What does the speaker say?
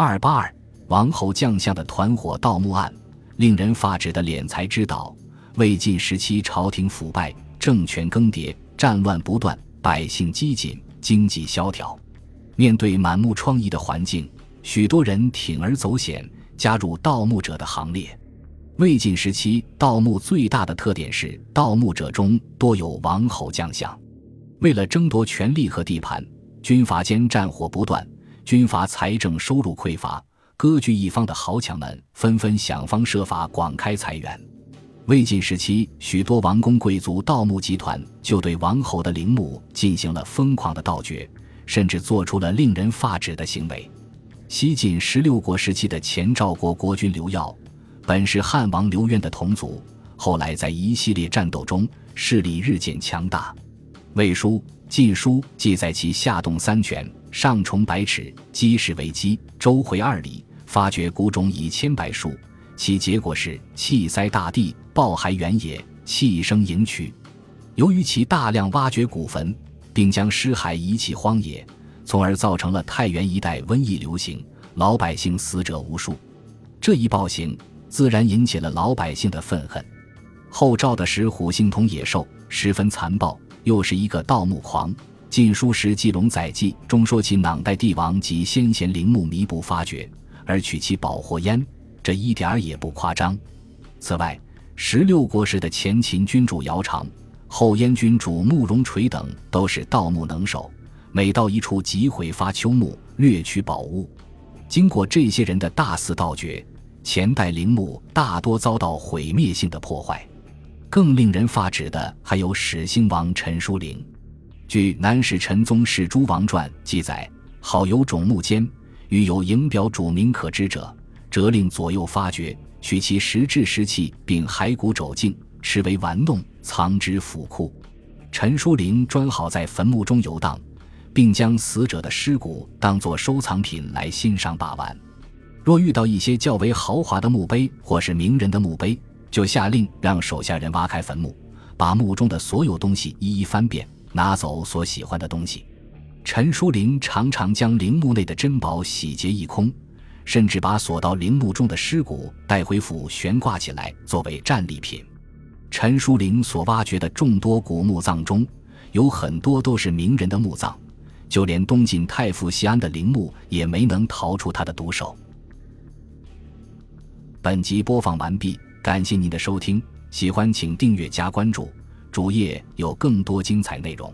二八二王侯将相的团伙盗墓案，令人发指的敛财之岛。魏晋时期，朝廷腐败，政权更迭，战乱不断，百姓饥馑，经济萧条。面对满目疮痍的环境，许多人铤而走险，加入盗墓者的行列。魏晋时期，盗墓最大的特点是，盗墓者中多有王侯将相。为了争夺权力和地盘，军阀间战火不断，军阀财政收入匮乏，割据一方的豪强们纷纷想方设法广开财源。魏晋时期，许多王公贵族盗墓集团就对王侯的陵墓进行了疯狂的盗掘，甚至做出了令人发指的行为。西晋十六国时期的前赵国国君刘耀。本是汉王刘渊的同族，后来在一系列战斗中势力日渐强大。《魏书》《晋书》记载其下洞三泉，上重百尺，积石为基，周回二里，发掘古冢以千百数。其结果是气塞大地，暴骸原野，气生盈渠。由于其大量挖掘古坟，并将尸骸遗弃荒野，从而造成了太原一带瘟疫流行，老百姓死者无数。这一暴行。自然引起了老百姓的愤恨。后赵的石虎性同野兽，十分残暴，又是一个盗墓狂。《晋书·石纪龙载记》中说其囊代帝王及先贤陵墓弥补发掘，而取其宝货焉，这一点儿也不夸张。此外，十六国时的前秦君主姚苌、后燕君主慕容垂等都是盗墓能手，每到一处即毁发丘墓，掠取宝物。经过这些人的大肆盗掘。前代陵墓大多遭到毁灭性的破坏，更令人发指的还有始兴王陈叔陵。据《南史陈宗室诸王传》记载，好有种木间，欲有营表主名可知者，责令左右发掘，取其石质石器，并骸骨肘镜，持为玩弄，藏之府库。陈叔陵专好在坟墓中游荡，并将死者的尸骨当作收藏品来欣赏把玩。若遇到一些较为豪华的墓碑或是名人的墓碑，就下令让手下人挖开坟墓，把墓中的所有东西一一翻遍，拿走所喜欢的东西。陈叔陵常常将陵墓内的珍宝洗劫一空，甚至把锁到陵墓中的尸骨带回府悬挂起来作为战利品。陈叔陵所挖掘的众多古墓葬中，有很多都是名人的墓葬，就连东晋太傅西安的陵墓也没能逃出他的毒手。本集播放完毕，感谢您的收听，喜欢请订阅加关注，主页有更多精彩内容。